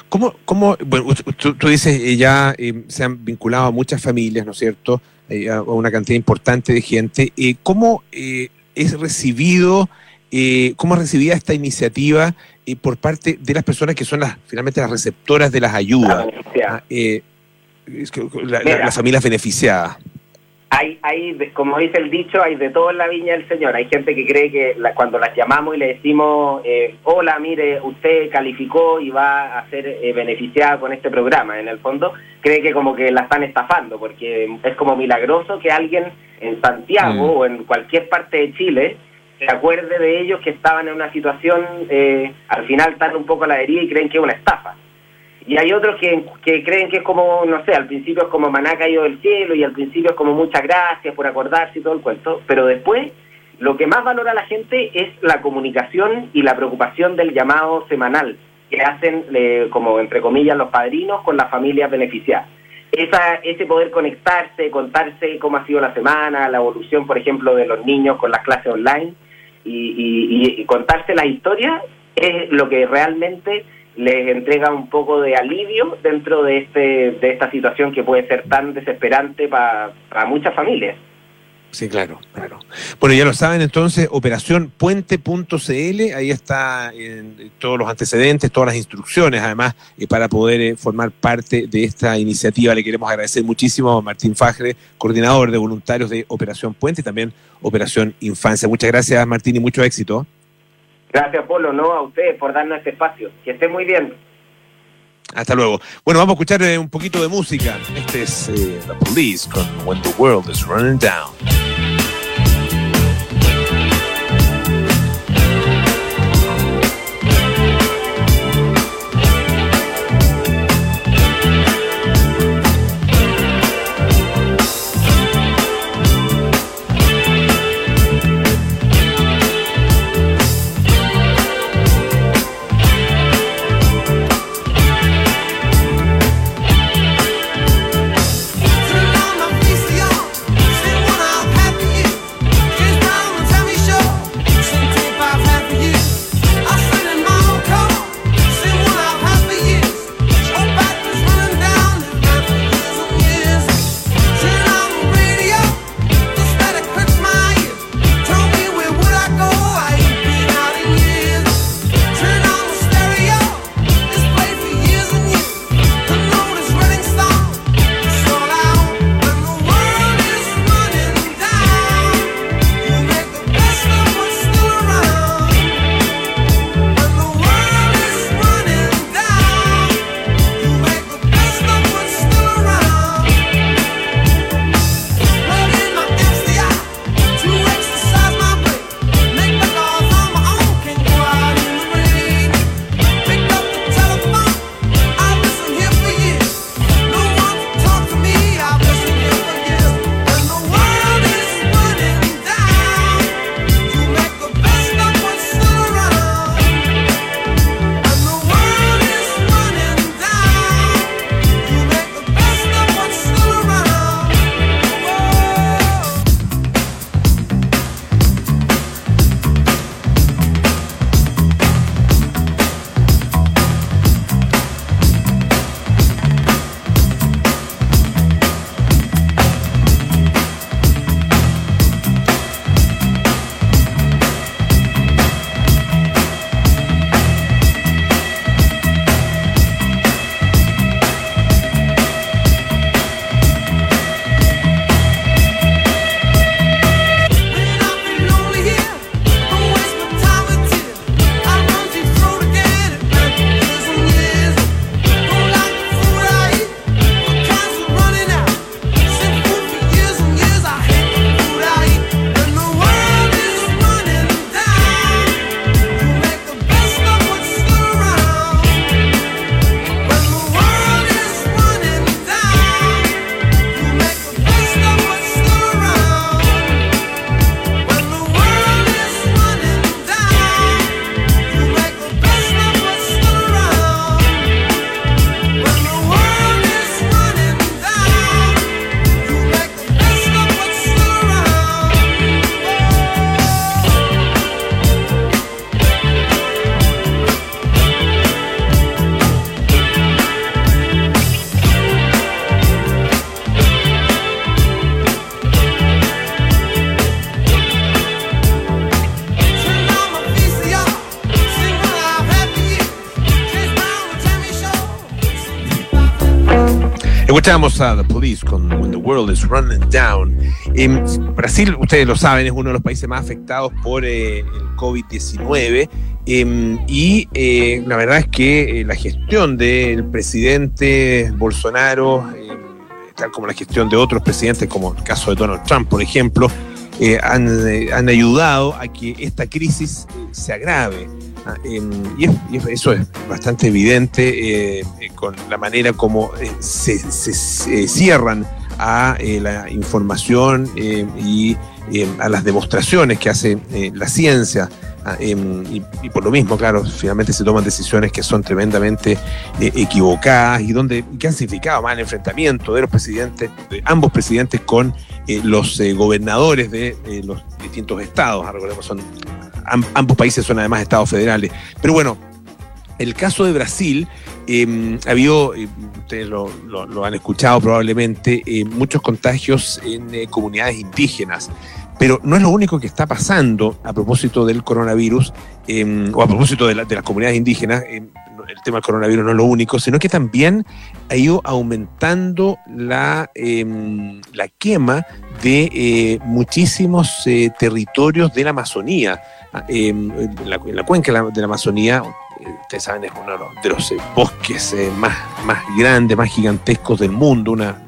Speaker 2: ¿Cómo, cómo bueno, tú, dices, eh, ya eh, se han vinculado a muchas familias, ¿no es cierto?, eh, a una cantidad importante de gente. ¿Cómo es recibido, cómo es recibida esta iniciativa por parte de las personas que son las finalmente las receptoras de las ayudas? Ah, las familias beneficiadas
Speaker 8: hay, hay, como dice el dicho, hay de todo en la viña del Señor. Hay gente que cree que cuando las llamamos y le decimos, eh, hola, mire, usted calificó y va a ser eh, beneficiada con este programa, en el fondo, cree que como que la están estafando, porque es como milagroso que alguien en Santiago mm. o en cualquier parte de Chile se acuerde de ellos que estaban en una situación, eh, al final están un poco a la herida y creen que es una estafa. Y hay otros que, creen que es como, no sé, al principio es como maná caído del cielo y al principio es como muchas gracias por acordarse y todo el cuento, pero después lo que más valora la gente es la comunicación y la preocupación del llamado semanal que hacen, eh, como entre comillas, los padrinos con las familias beneficiadas. Esa, ese poder conectarse, contarse cómo ha sido la semana, la evolución, por ejemplo, de los niños con las clases online y, y contarse la historia es lo que realmente les entrega un poco de alivio dentro de, este, de esta situación que puede ser tan desesperante para muchas familias.
Speaker 2: Sí, claro, claro. Bueno, ya lo saben entonces, operacionpuente.cl, ahí está todos los antecedentes, todas las instrucciones, además, eh, para poder eh, formar parte de esta iniciativa. Le queremos agradecer muchísimo a Martín Fajre, coordinador de voluntarios de Operación Puente y también Operación Infancia. Muchas gracias, Martín, y mucho éxito.
Speaker 8: Gracias, Polo, no a ustedes por darnos este espacio. Que esté muy bien.
Speaker 2: Hasta luego. Bueno, vamos a escuchar eh, un poquito de música. Este es eh, The Police con When the World is Running Down. Escuchamos a The Police con When the World is Running Down. En Brasil, ustedes lo saben, es uno de los países más afectados por eh, el COVID-19 em, y eh, la verdad es que eh, la gestión del presidente Bolsonaro, em, tal como la gestión de otros presidentes, como el caso de Donald Trump, por ejemplo, han, han, ayudado a que esta crisis se agrave. Ah, em, y, eso es bastante evidente eh, con la manera como eh, se, cierran a eh, la información y em, a las demostraciones que hace la ciencia. Ah, em, y, por lo mismo, claro, finalmente se toman decisiones que son tremendamente equivocadas y donde que han significado más el enfrentamiento de los presidentes, de ambos presidentes con los gobernadores de los distintos estados. Recordemos, son ambos países son además estados federales. Pero bueno, el caso de Brasil, eh, ha habido, eh, ustedes lo, han escuchado probablemente, eh, muchos contagios en eh, comunidades indígenas. Pero no es lo único que está pasando a propósito del coronavirus o a propósito de, las comunidades indígenas. el tema del coronavirus no es lo único, sino que también ha ido aumentando la, la quema de muchísimos territorios de la Amazonía. Em, en, la, cuenca de la Amazonía, eh, ustedes saben, es uno de los eh, bosques eh, más, más grandes, más gigantescos del mundo, una,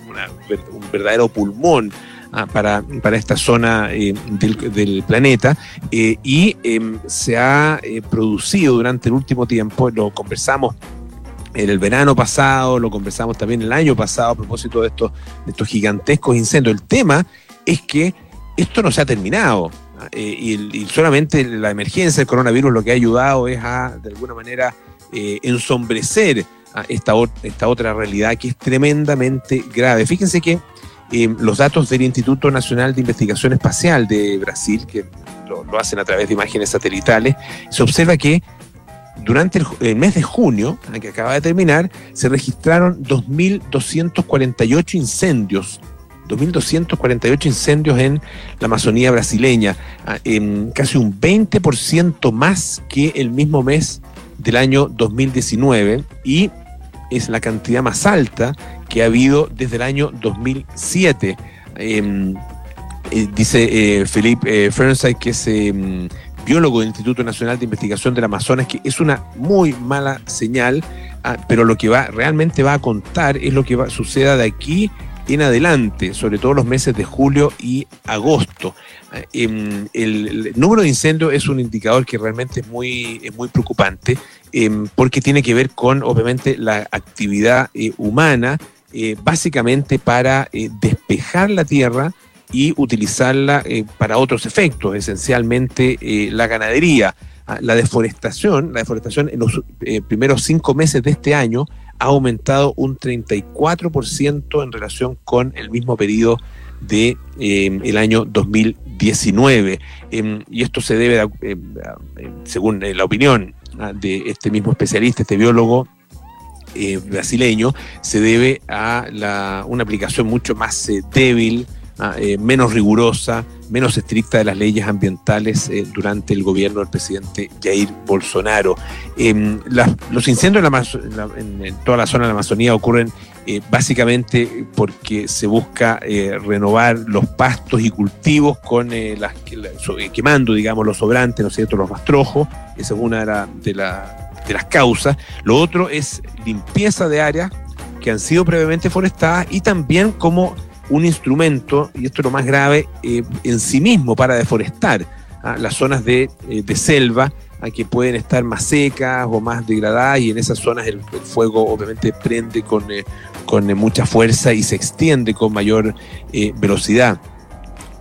Speaker 2: un verdadero pulmón ah, para, para, esta zona del, planeta y em, se ha producido durante el último tiempo, lo conversamos en el verano pasado, lo conversamos también el año pasado a propósito de estos, de estos gigantescos incendios. El tema es que esto no se ha terminado. Eh, y, solamente la emergencia del coronavirus lo que ha ayudado es a, de alguna manera, eh, ensombrecer a esta, esta otra realidad que es tremendamente grave. Fíjense que los datos del Instituto Nacional de Investigación Espacial de Brasil, que lo, hacen a través de imágenes satelitales, se observa que durante el, mes de junio, que acaba de terminar, se registraron 2.248 incendios 2.248 incendios en la Amazonía brasileña, ah, en casi un 20% más que el mismo mes del año 2019 y es la cantidad más alta que ha habido desde el año 2007. Em, eh, dice eh, Felipe eh, que es em, biólogo del Instituto Nacional de Investigación del Amazonas, que es una muy mala señal, ah, pero lo que va realmente va a contar es lo que va, suceda de aquí en adelante, sobre todo los meses de julio y agosto. Em, el, número de incendios es un indicador que realmente es muy, muy preocupante porque tiene que ver con, obviamente, la actividad eh, humana, eh, básicamente para eh, despejar la tierra y utilizarla para otros efectos, esencialmente la ganadería. Ah, la deforestación, la deforestación en los primeros cinco meses de este año ha aumentado un 34% en relación con el mismo periodo de eh, el año 2019 em, y esto se debe eh, según eh, la opinión ah, de este mismo especialista este biólogo brasileño se debe a la, una aplicación mucho más débil Ah, eh, menos rigurosa, menos estricta de las leyes ambientales eh, durante el gobierno del presidente Jair Bolsonaro. Em, los incendios en, toda la zona de la Amazonía ocurren eh, básicamente porque se busca renovar los pastos y cultivos con las, quemando, digamos, los sobrantes, ¿no es cierto?, los rastrojos. Esa es una de, de las causas. Lo otro es limpieza de áreas que han sido previamente forestadas y también como un instrumento, y esto es lo más grave, eh, en sí mismo para deforestar ¿ah? las zonas de, eh, selva a que pueden estar más secas o más degradadas y en esas zonas el, fuego obviamente prende con, eh, con mucha fuerza y se extiende con mayor velocidad.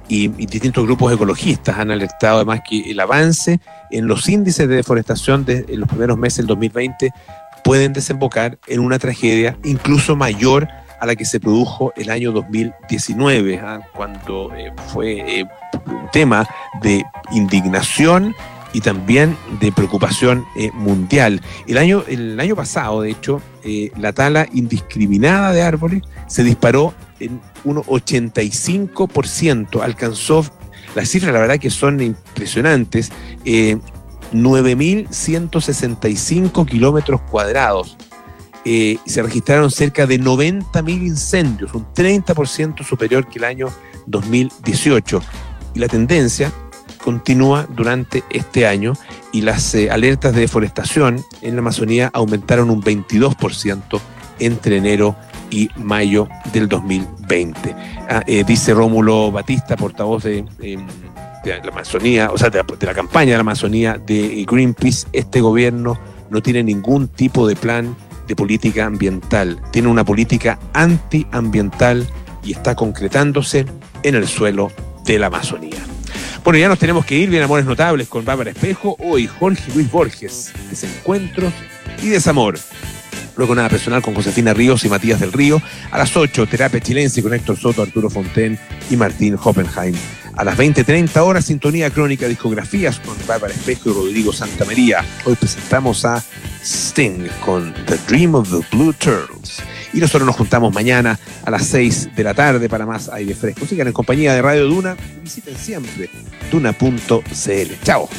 Speaker 2: Y, distintos grupos ecologistas han alertado además que el avance en los índices de deforestación de, en los primeros meses del 2020 pueden desembocar en una tragedia incluso mayor a la que se produjo el año 2019, ¿ah? cuando eh, fue eh, un tema de indignación y también de preocupación eh, mundial. El año, el año pasado, de hecho, la tala indiscriminada de árboles se disparó en un 85%, alcanzó las cifras, la verdad que son impresionantes, 9.165 kilómetros cuadrados eh, se registraron cerca de 90.000 incendios, un 30% superior que el año 2018. Y la tendencia continúa durante este año y las eh, alertas de deforestación en la Amazonía aumentaron un 22% entre enero y mayo del 2020. Ah, eh, dice Rómulo Batista, portavoz de, em, de la Amazonía, o sea, de la, de la campaña de la Amazonía de Greenpeace, este gobierno no tiene ningún tipo de plan de política ambiental, tiene una política antiambiental y está concretándose en el suelo de la Amazonía. Bueno, ya nos tenemos que ir, bien amores notables con Bárbara Espejo, hoy Jorge Luis Borges, desencuentros y desamor. Luego nada personal con Josefina Ríos y Matías del Río. A las 8, terapia chilense con Héctor Soto, Arturo Fonten y Martín Hoppenheim. A las 20.30 horas, sintonía crónica discografías con Bárbara Espejo y Rodrigo Santamaría. Hoy presentamos a Sting con The Dream of the Blue Turtles. Y nosotros nos juntamos mañana a las 6 de la tarde para más aire fresco. Sigan en compañía de Radio Duna visiten siempre duna.cl. Chao.